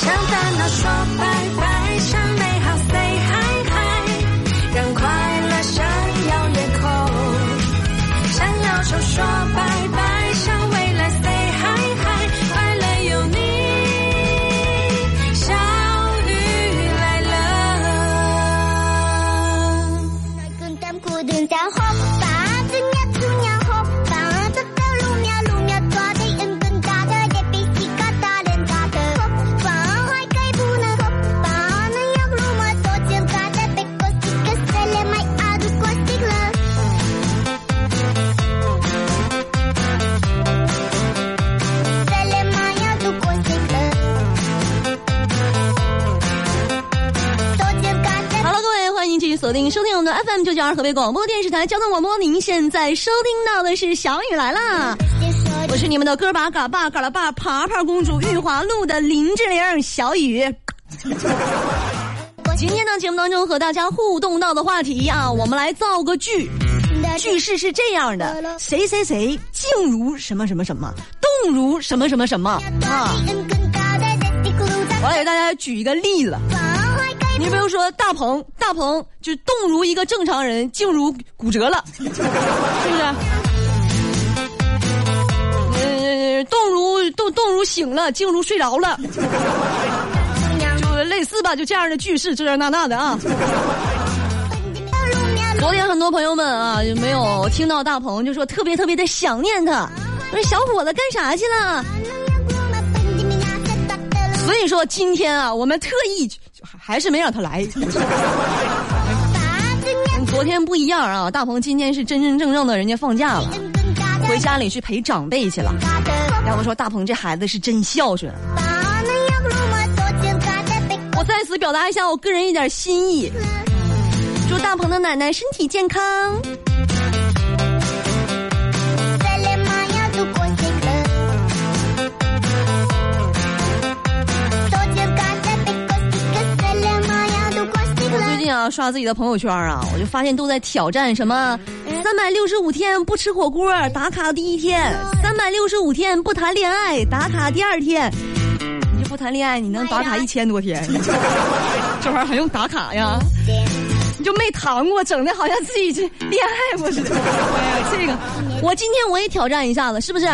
向烦恼说拜拜，FM 九九二河北广播电视台交通广播。您现在收听到的是小雨来啦，我是你们的哥把嘎巴嘎拉巴爬爬公主玉华路的林志玲小雨。今天呢，节目当中和大家互动到的话题啊，我们来造个句。句式是这样的：谁谁谁静如什么什么什么，动如什么什么什么啊。我来给大家举一个例子。你比如说大鹏，大鹏就动如一个正常人，静如骨折了，是不是？呃，动如动动如醒了，静如睡着了，就类似吧，就这样的句式，这这那那的啊。昨天很多朋友们啊，没有听到大鹏，就说特别特别的想念他，说小伙子干啥去了？所以说今天啊，我们特意还是没让他来。跟 昨天不一样啊，大鹏今天是真真正正的人家放假了，回家里去陪长辈去了。要不说大鹏这孩子是真孝顺。我在此表达一下我个人一点心意，祝大鹏的奶奶身体健康。啊刷自己的朋友圈啊，我就发现都在挑战什么三百六十五天不吃火锅打卡第一天，三百六十五天不谈恋爱打卡第二天。你这不谈恋爱，你能打卡一千多天？这玩意儿还用打卡呀？你就没谈过，整的好像自己这恋爱过似的。哎呀，这个我今天我也挑战一下子，是不是？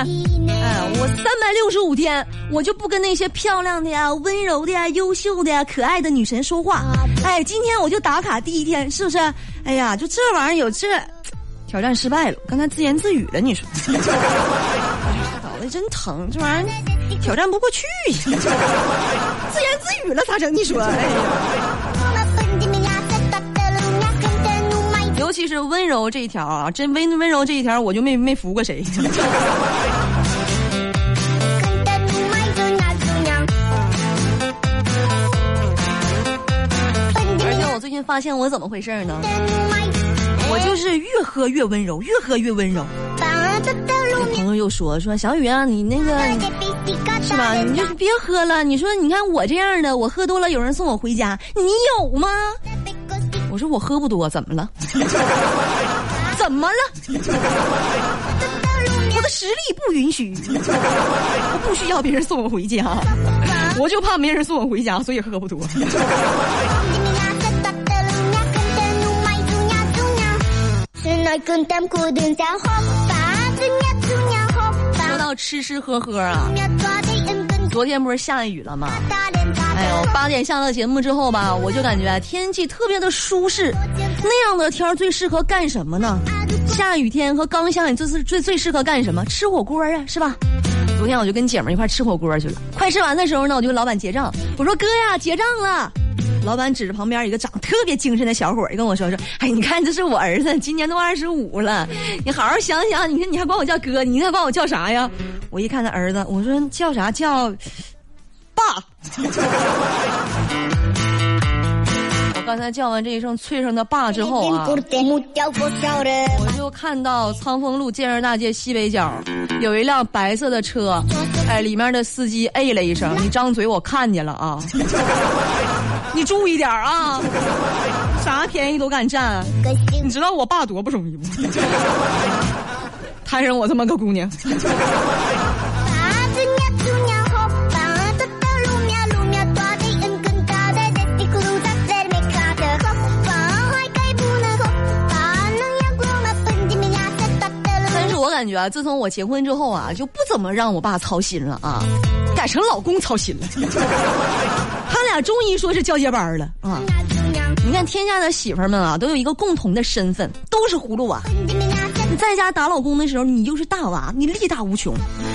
哎，我三百六十五天，我就不跟那些漂亮的呀、温柔的呀、优秀的呀、可爱的女神说话。哎，今天我就打卡第一天，是不是？哎呀，就这玩意儿有这挑战失败了，刚才自言自语了，你说？脑袋真疼，这玩意儿挑战不过去，自言自语了咋整？你说？哎呀。尤其是温柔这一条啊，真温温柔这一条，我就没没服过谁。近发现我怎么回事呢？我就是越喝越温柔，越喝越温柔。朋友又说说小雨啊，你那个是吧？你就别喝了。你说你看我这样的，我喝多了有人送我回家，你有吗？我说我喝不多，怎么了？怎么了？我的实力不允许，我不需要别人送我回家，我就怕没人送我回家，所以喝不多。说到吃吃喝喝啊，昨天不是下雨了吗？哎呦，八点下了节目之后吧，我就感觉天气特别的舒适。那样的天最适合干什么呢？下雨天和刚下雨最最最最适合干什么？吃火锅啊，是吧？昨天我就跟姐们一块吃火锅去了。快吃完的时候呢，我就跟老板结账。我说哥呀，结账了。老板指着旁边一个长得特别精神的小伙儿跟我说说：“哎，你看这是我儿子，今年都二十五了，你好好想想，你看你还管我叫哥，你应该管我叫啥呀？”我一看他儿子，我说叫啥叫爸。我刚才叫完这一声脆声的爸之后啊，我就看到苍丰路建设大街西北角有一辆白色的车，哎，里面的司机哎了一声，你张嘴我看见了啊。你注意点啊！啥便宜都敢占，你知道我爸多不容易吗？摊上我这么个姑娘。感觉啊，自从我结婚之后啊，就不怎么让我爸操心了啊，改成老公操心了。他俩终于说是交接班了啊！你看天下的媳妇儿们啊，都有一个共同的身份，都是葫芦娃。在家打老公的时候，你就是大娃，你力大无穷；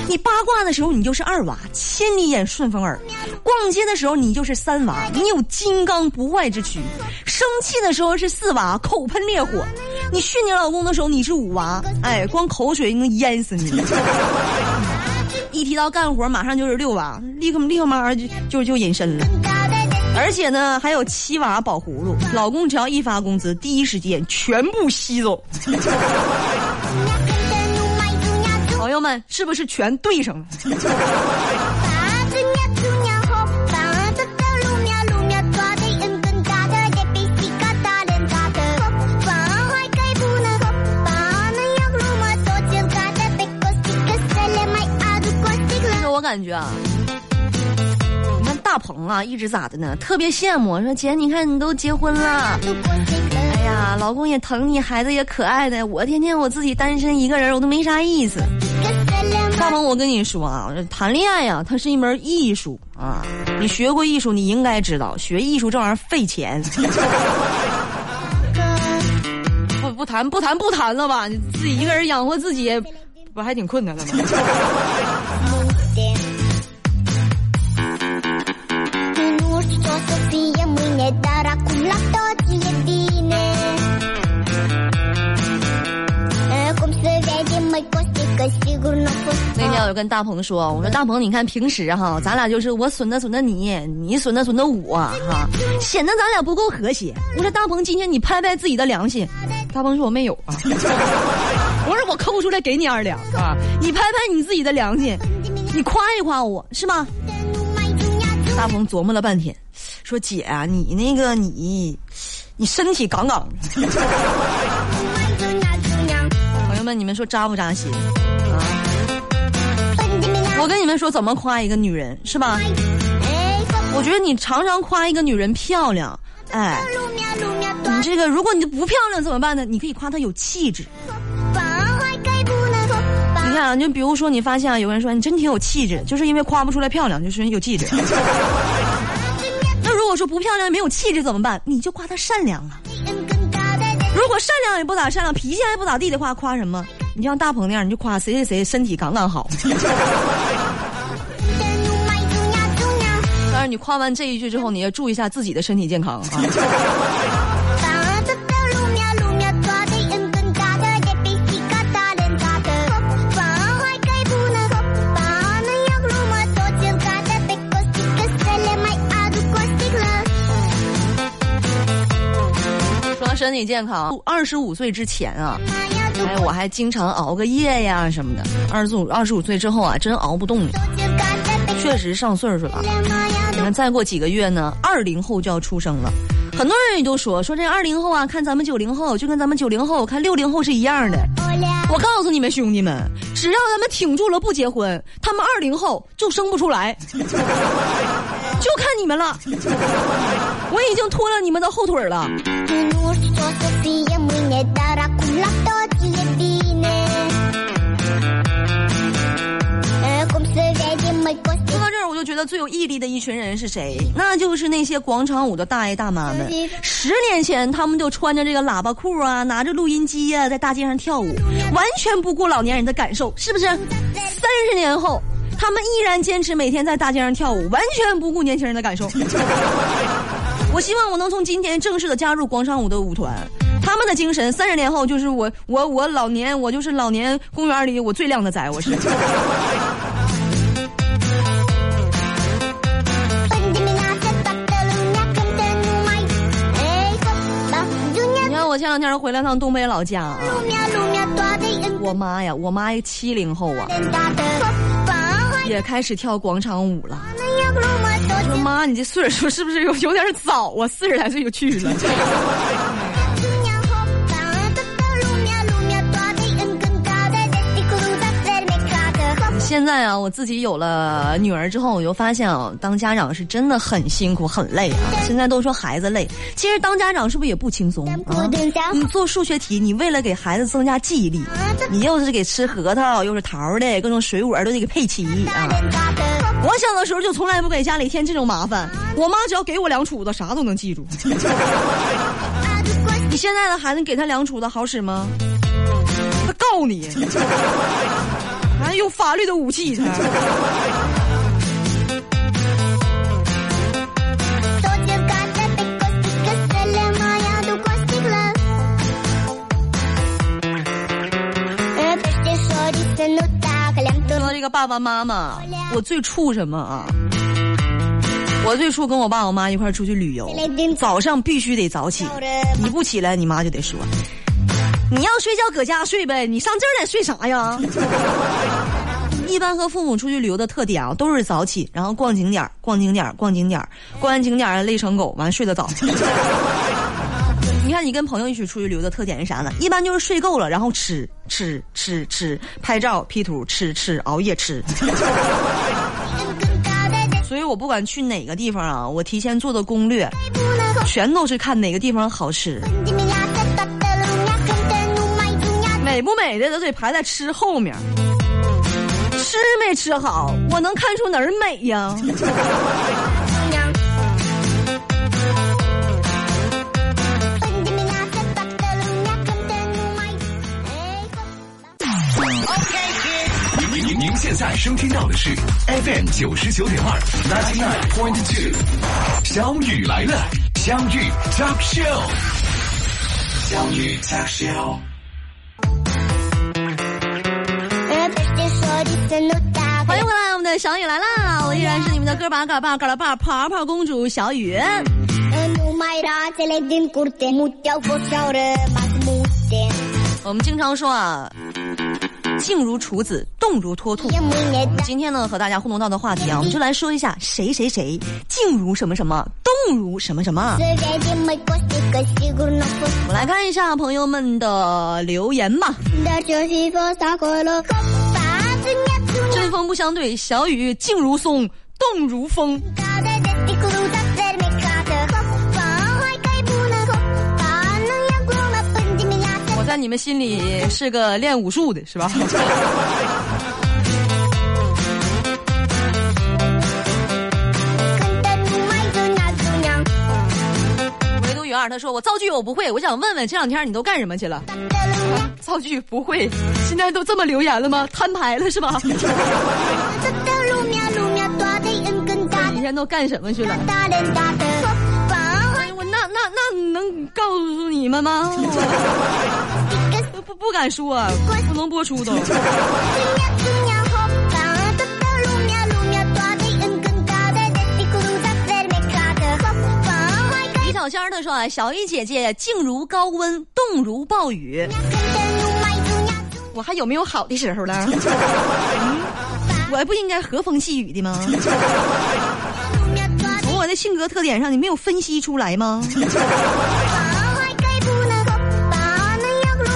你八卦的时候，你就是二娃，千里眼顺风耳；逛街的时候，你就是三娃，你有金刚不坏之躯；生气的时候是四娃，口喷烈火；你训你老公的时候，你是五娃，哎，光口水能淹死你。一提到干活，马上就是六娃，立刻立刻马上就就就隐身了。而且呢，还有七娃保葫芦，老公只要一发工资，第一时间全部吸走。们是不是全对上了？我感觉啊，你们大鹏啊一直咋的呢？特别羡慕，说姐，你看你都结婚了。哎呀，老公也疼你，孩子也可爱的，我天天我自己单身一个人，我都没啥意思。大鹏，我跟你说啊，谈恋爱呀、它是一门艺术啊。你学过艺术，你应该知道，学艺术这玩意儿费钱。不不谈不谈不谈了吧，你自己一个人养活自己，不还挺困难的吗？那天我就跟大鹏说，我说大鹏，你看平时哈，咱俩就是我损的损的你，你损的损的我哈，显得咱俩不够和谐。我说大鹏，今天你拍拍自己的良心。大鹏说我没有啊。我说我抠出来给你二两啊，你拍拍你自己的良心，你夸一夸我是吗？大鹏琢磨了半天，说姐啊，你那个你，你身体杠杠的。朋友们，你们说扎不扎心？我跟你们说，怎么夸一个女人是吧？我觉得你常常夸一个女人漂亮，哎，你这个如果你不漂亮怎么办呢？你可以夸她有气质。你看啊，就比如说你发现啊，有人说你真挺有气质，就是因为夸不出来漂亮，就是有气质。那如果说不漂亮没有气质怎么办？你就夸她善良啊。如果善良也不咋善良，脾气还不咋地的话，夸什么？你就像大鹏那样，你就夸谁谁谁身体杠杠好。你夸完这一句之后，你要注意一下自己的身体健康啊。说到身体健康，二十五岁之前啊，哎，我还经常熬个夜呀什么的。二十五二十五岁之后啊，真熬不动了，确实上岁数了。再过几个月呢，二零后就要出生了。很多人也都说说这二零后啊，看咱们九零后就跟咱们九零后看六零后是一样的。我告诉你们兄弟们，只要咱们挺住了不结婚，他们二零后就生不出来，就看你们了。我已经拖了你们的后腿了。我就觉得最有毅力的一群人是谁？那就是那些广场舞的大爷大妈们。十年前，他们就穿着这个喇叭裤啊，拿着录音机呀、在大街上跳舞，完全不顾老年人的感受，是不是？三十年后，他们依然坚持每天在大街上跳舞，完全不顾年轻人的感受。我希望我能从今天正式的加入广场舞的舞团。他们的精神，三十年后就是我，我，我老年，我就是老年公园里我最靓的仔，我是。两天回来趟东北老家啊，我妈呀，我妈七零后啊，也开始跳广场舞了。我说妈，你这岁数是不是有有点早啊？四十来岁就去了。现在啊，我自己有了女儿之后，我就发现啊，当家长是真的很辛苦、很累啊。现在都说孩子累，其实当家长是不是也不轻松啊？你做数学题，你为了给孩子增加记忆力，你又是给吃核桃，又是桃的，各种水果都得给配齐啊。我小的时候就从来不给家里添这种麻烦，我妈只要给我两杵子，啥都能记住。你现在的孩子，你给他两杵子好使吗？他告你，还用法律的武器 这个爸爸妈妈，我最怵什么啊？我最初跟我爸我妈一块出去旅游，早上必须得早起，你不起来，你妈就得说：“你要睡觉搁家睡呗，你上这儿来睡啥呀？” 一般和父母出去旅游的特点啊，都是早起，然后逛景点逛景点逛景点逛完景点累成狗，完睡得早。你看，你跟朋友一起出去旅游的特点是啥呢？一般就是睡够了，然后吃吃吃吃，拍照 P 图，吃吃熬夜吃。所以我不管去哪个地方啊，我提前做的攻略，全都是看哪个地方好吃，美不美的都得排在吃后面。吃没吃好，我能看出哪儿美呀？您您您现在收听到的是 FM 九十九点二，ninety nine point two，小雨来了，相遇 talk show，相遇 talk show。欢迎回来，我们的小雨来啦！我依然是你们的哥把嘎巴嘎拉巴泡泡公主小雨。我们经常说啊，静如处子，动如脱兔。今天呢，和大家互动到的话题啊，我们就来说一下谁谁谁静如什么什么，动如什么什么。我们来看一下朋友们的留言吧。针锋不相对，小雨静如松，动如风。我在你们心里是个练武术的，是吧？他说我造句我不会，我想问问这两天你都干什么去了？造句不会，现在都这么留言了吗？摊牌了是吧？这几天都干什么去了？我那那那能告诉你们吗？不不不敢说，不能播出都。小仙儿他说啊，小雨姐姐静如高温，动如暴雨。我还有没有好的时候了？我还不应该和风细雨的吗？从我的性格特点上，你没有分析出来吗？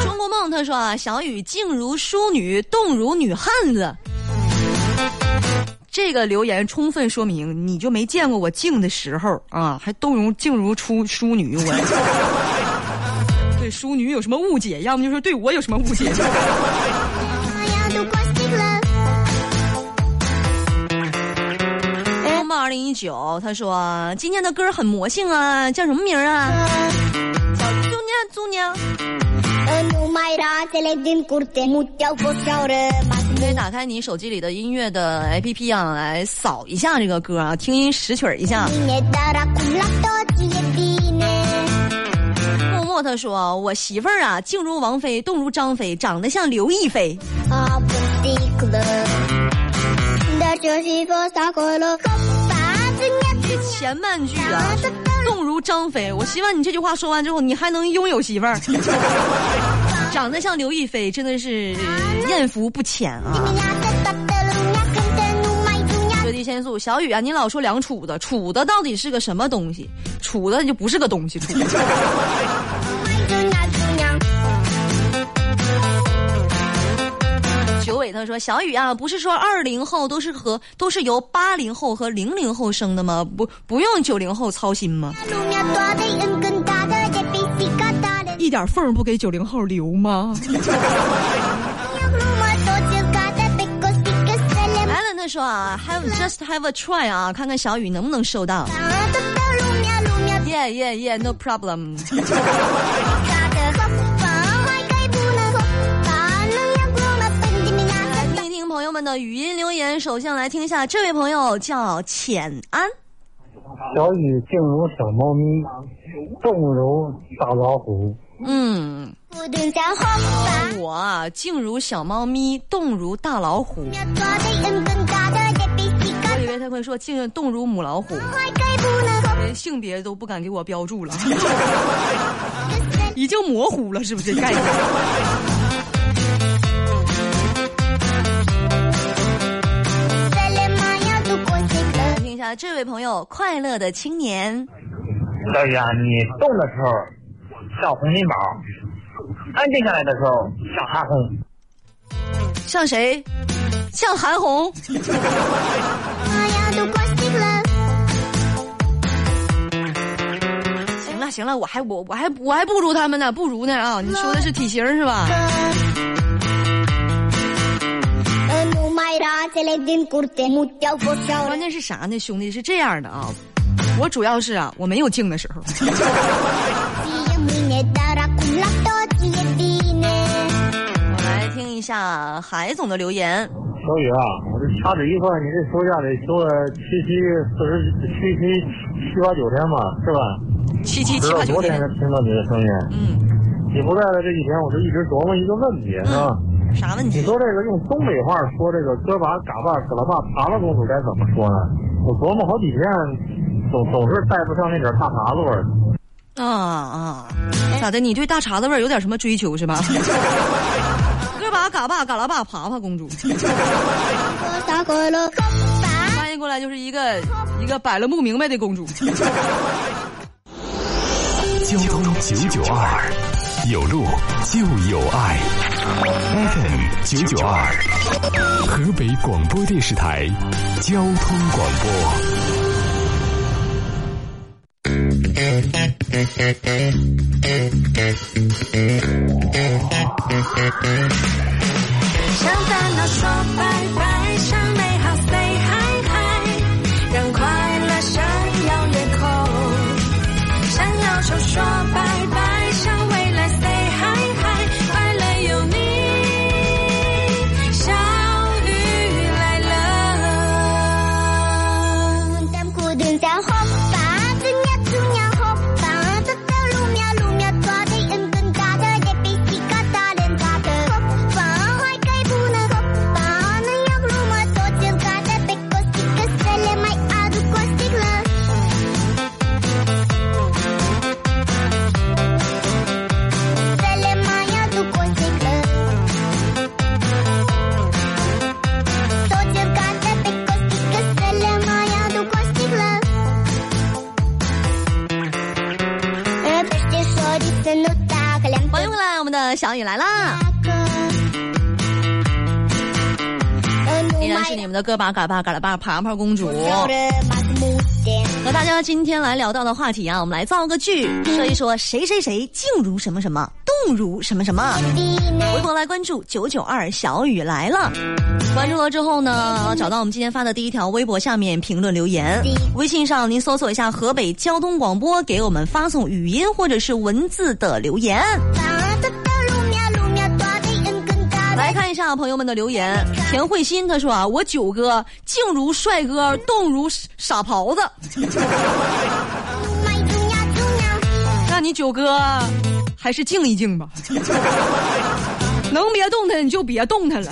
中国梦他说啊，小雨静如淑女，动如女汉子。这个留言充分说明，你就没见过我静的时候啊，还动容静如出淑女我。对淑女有什么误解？要么就是对我有什么误解？二零一九，他说今天的歌很魔性啊，叫什么名啊？小猪娘，猪娘。可以打开你手机里的音乐的 APP 啊，来扫一下这个歌啊，听音识曲一下。默默他说：“我媳妇儿啊，静如王菲，动如张飞，长得像刘亦菲。”前半句啊，动如张飞。我希望你这句话说完之后，你还能拥有媳妇儿。长得像刘亦菲，真的是艳福不浅啊！绝地仙素，小雨啊，你老说两杵子，杵子到底是个什么东西？杵的就不是个东西，楚。九尾。他说小雨啊，不是说二零后都是和都是由八零后和零零后生的吗？不不用九零后操心吗？一点缝不给九零后留吗？来了，他说啊，Have just have a try 啊，看看小雨能不能收到。Yeah yeah yeah，no problem。听一听朋友们的语音留言，首先来听一下，这位朋友叫浅安。小雨静如小猫咪，动如大老虎。嗯，我啊，静如小猫咪，动如大老虎。我以为他会说静动如母老虎，连性别都不敢给我标注了，已经模糊了，是不是？看一下这位朋友，快乐的青年。哎呀，你动的时候。像洪金宝，安静下来的时候像韩红。像谁？像韩红。行了行了，我还我我还我还不如他们呢，不如呢啊！你说的是体型是吧关键是啥呢，兄弟？是这样的啊，我主要是啊，我没有静的时候。下海总的留言。小雨啊，我这掐指一算，你这休假得休了七七四十七七七八九天吧，是吧？七七七八九天到昨天才，听到你的声音。嗯，你不在的这几天，我就一直琢磨一个问题，是吧？啥问题？你说这个用东北话说这个哥把嘎巴葛拉巴爬了公主该怎么说呢？我琢磨好几天，总总是带不上那点大碴子味儿。啊啊，咋的？你对大碴子味儿有点什么追求是吧？哥把嘎巴嘎拉巴爬爬公主翻译过来就是一个一个摆了不明白的公主。交通九九二，有路就有爱。FM 九九二，河北广播电视台交通广播。向烦恼说拜拜，向的哥把嘎巴嘎拉巴爬爬公主。和大家今天来聊到的话题啊，我们来造个句，说一说谁谁谁静如什么什么，动如什么什么。微博来关注九九二小雨来了，关注了之后呢，找到我们今天发的第一条微博下面评论留言。微信上您搜索一下河北交通广播，给我们发送语音或者是文字的留言。来看一下朋友们的留言。田慧欣他说啊，我九哥静如帅哥，动如傻狍子。那你九哥还是静一静吧，能别动弹你就别动弹了。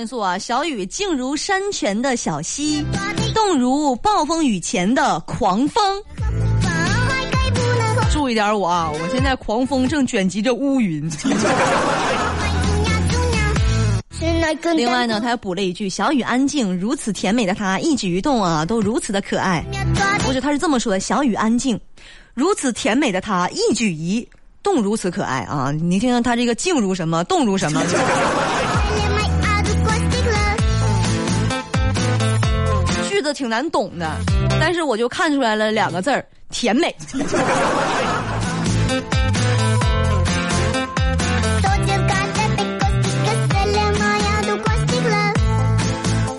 微线素啊，小雨静如山泉的小溪，动如暴风雨前的狂风。注意点我啊！我现在狂风正卷集着乌云。另外呢，他还补了一句：“小雨安静，如此甜美的她，一举一动啊，都如此的可爱。”不是，他是这么说的：“小雨安静，如此甜美的她，一举一动如此可爱啊！”你听听他这个静如什么，动如什么。句子挺难懂的，但是我就看出来了两个字儿：甜美。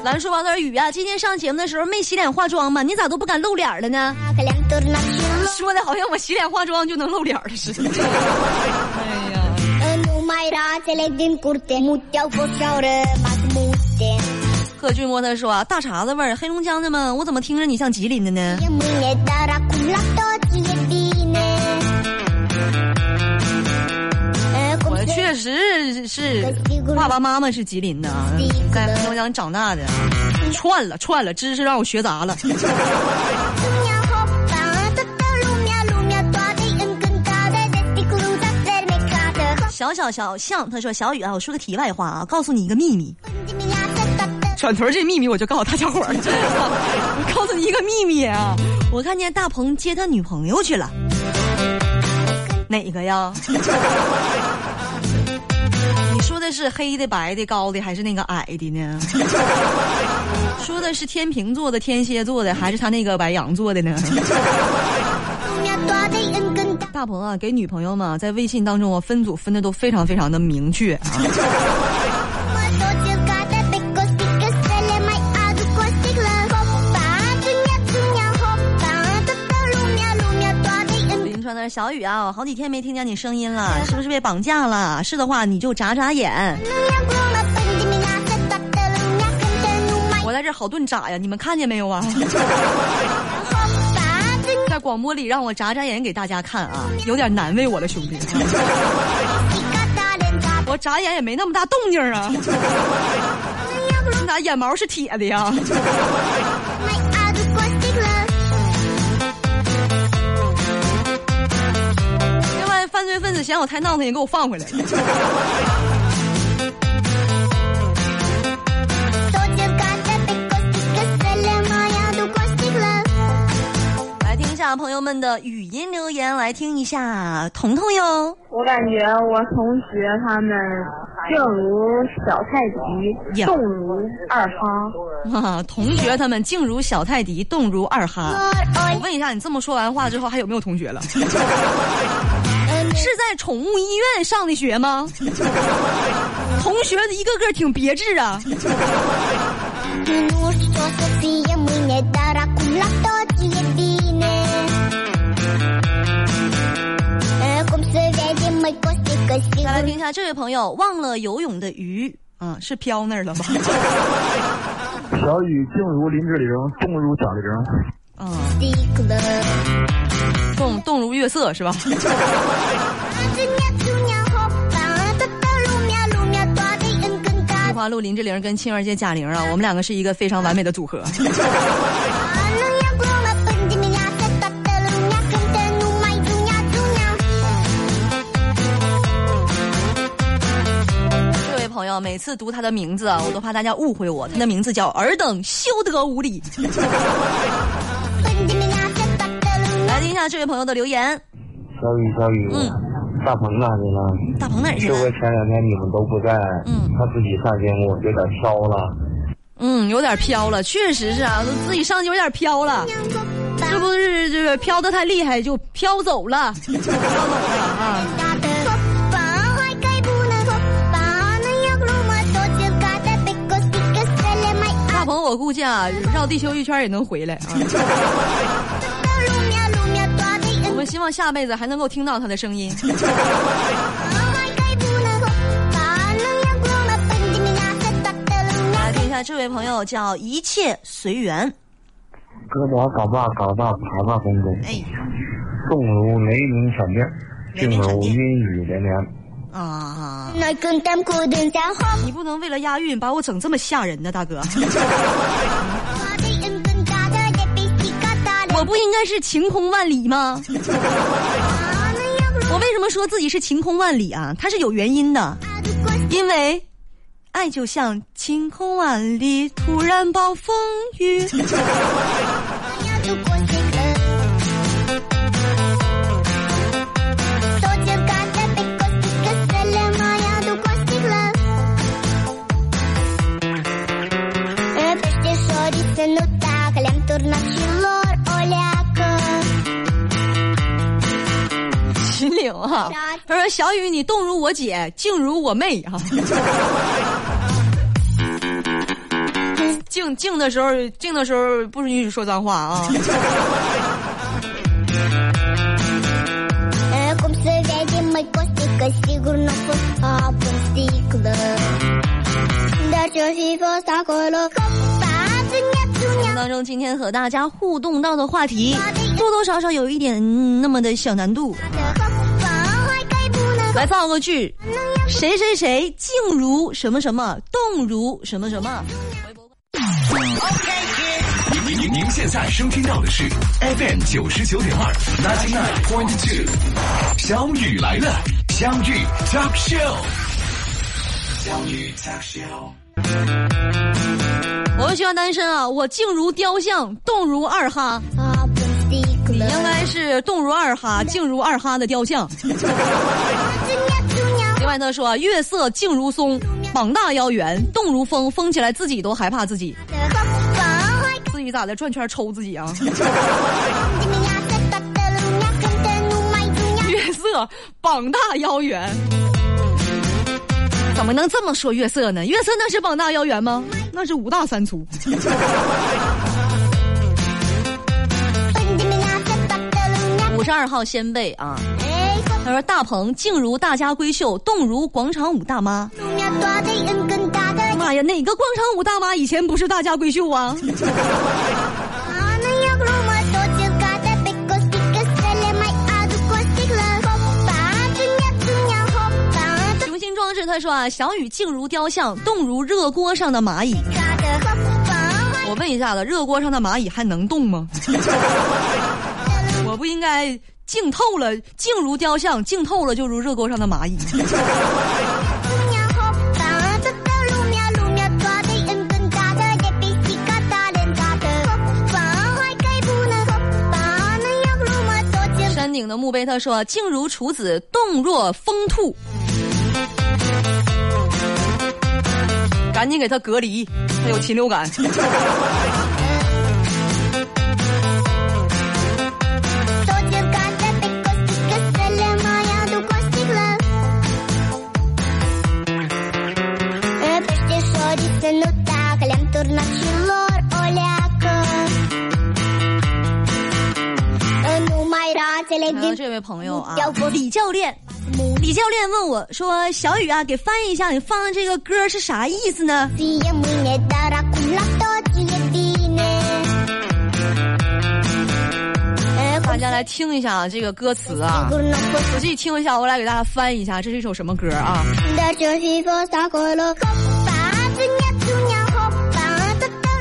咱说王点雨啊，今天上节目的时候没洗脸化妆吗？你咋都不敢露脸了呢？说的好像我洗脸化妆就能露脸了似的。哎呀！贺俊波他说啊，大碴子味儿，黑龙江的吗？我怎么听着你像吉林的呢？我确实是爸爸妈妈是吉林的啊，在黑龙江长大的，串了串了，知识让我学杂了。小小小象，他说小雨啊，我说个题外话啊，告诉你一个秘密。转头这秘密我就告诉大家伙。我告诉你一个秘密啊，我看见大鹏接他女朋友去了。哪个呀？你说的是黑的、白的、高的，还是那个矮的呢？说的是天平座的、天蝎座的，还是他那个白羊座的呢？大鹏啊，给女朋友嘛，在微信当中啊，分组分的都非常非常的明确啊。小雨啊，我好几天没听见你声音了，是不是被绑架了？是的话，你就眨眨眼。我在这好顿眨呀，你们看见没有啊？在广播里让我眨眨眼给大家看啊，有点难为我了，兄弟。我眨眼也没那么大动静啊。你咋眼毛是铁的呀？犯罪分子嫌我太闹腾，也给我放回来了。朋友们的语音留言来听一下，彤彤哟。我感觉我同学他们静如小泰迪，动如二哈。同学他们静如小泰迪，动如二哈。我问一下，你这么说完话之后，还有没有同学了？是在宠物医院上的学吗？同学一个个挺别致啊。再来听一下，这位朋友忘了游泳的鱼，啊，是飘那儿了吗？小雨静如林志玲，动如贾玲。啊，动动如月色是吧？玉花路林志玲跟青儿街贾玲啊，我们两个是一个非常完美的组合。这位朋友，每次读他的名字啊，我都怕大家误会我。他的名字叫尔等休得无礼。来听一下这位朋友的留言。小雨，小雨，嗯，大鹏哪去了？大鹏哪去了？就前两天你们都不在，嗯，他自己上节目有点飘了。嗯，有点飘了，确实是啊，自己上去有点飘了，是不是这个飘的太厉害就飘走了？飘走了啊。我估计啊，绕地球一圈也能回来啊！我们希望下辈子还能够听到他的声音。来听一下，这位朋友叫一切随缘。胳膊搞把搞把爬把风中，哎，动如雷鸣闪电，静如阴雨连绵。啊！你不能为了押韵把我整这么吓人呢，大哥。我不应该是晴空万里吗？我为什么说自己是晴空万里啊？它是有原因的，因为爱就像晴空万里，突然暴风雨。他说：“小雨，你动如我姐，静如我妹哈。静静的时候，静的时候不允许说脏话啊。”当中，今天和大家互动到的话题，多多少少有一点那么的小难度。来造个句，谁谁谁静如什么什么，动如什么什么。您您您现在收听到的是 FM 九十九点二，ninety nine point two，小雨来了，相遇 talk show，相遇 talk show。我喜欢单身啊，我静如雕像，动如二哈。你应该是动如二哈，静如二哈的雕像。另外他说，月色静如松，膀大腰圆，动如风，风起来自己都害怕自己。自己咋的？转圈抽自己啊？月色膀大腰圆，怎么能这么说月色呢？月色那是膀大腰圆吗？那是五大三粗。五十二号先辈啊，他说：“大鹏静如大家闺秀，动如广场舞大妈。”妈呀，哪个广场舞大妈以前不是大家闺秀啊？雄心壮志，他说啊，小雨静如雕像，动如热锅上的蚂蚁。我问一下子，热锅上的蚂蚁还能动吗？我不应该静透了，静如雕像，静透了就如热锅上的蚂蚁。山顶的墓碑他说：“静如处子，动若疯兔。”赶紧给他隔离，他有禽流感。这位朋友啊，李教练，李教练问我说：“小雨啊，给翻译一下，你放的这个歌是啥意思呢？”大家来听一下这个歌词啊，仔细听一下，我来给大家翻译一下，这是一首什么歌啊？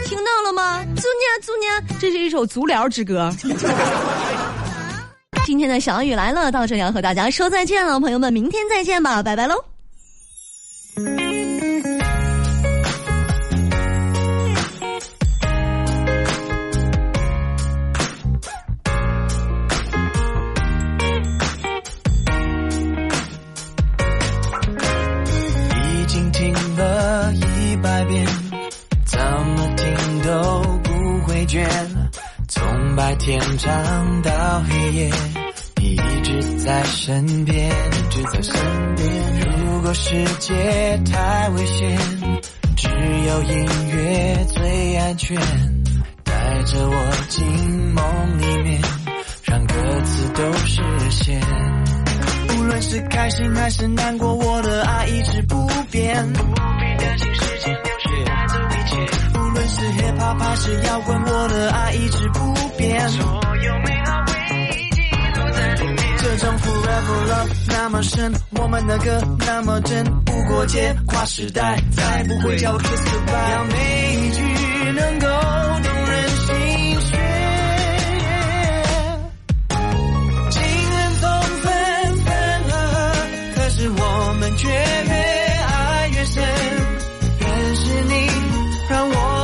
听到了吗？足娘足娘，这是一首足疗之歌。今天的小雨来了，到这里要和大家说再见了，朋友们，明天再见吧，拜拜喽。不过节跨时代再不会叫 kiss goodbye 让每一句能够动人心弦。情人总分分合合可是我们却越爱越深。认识你让我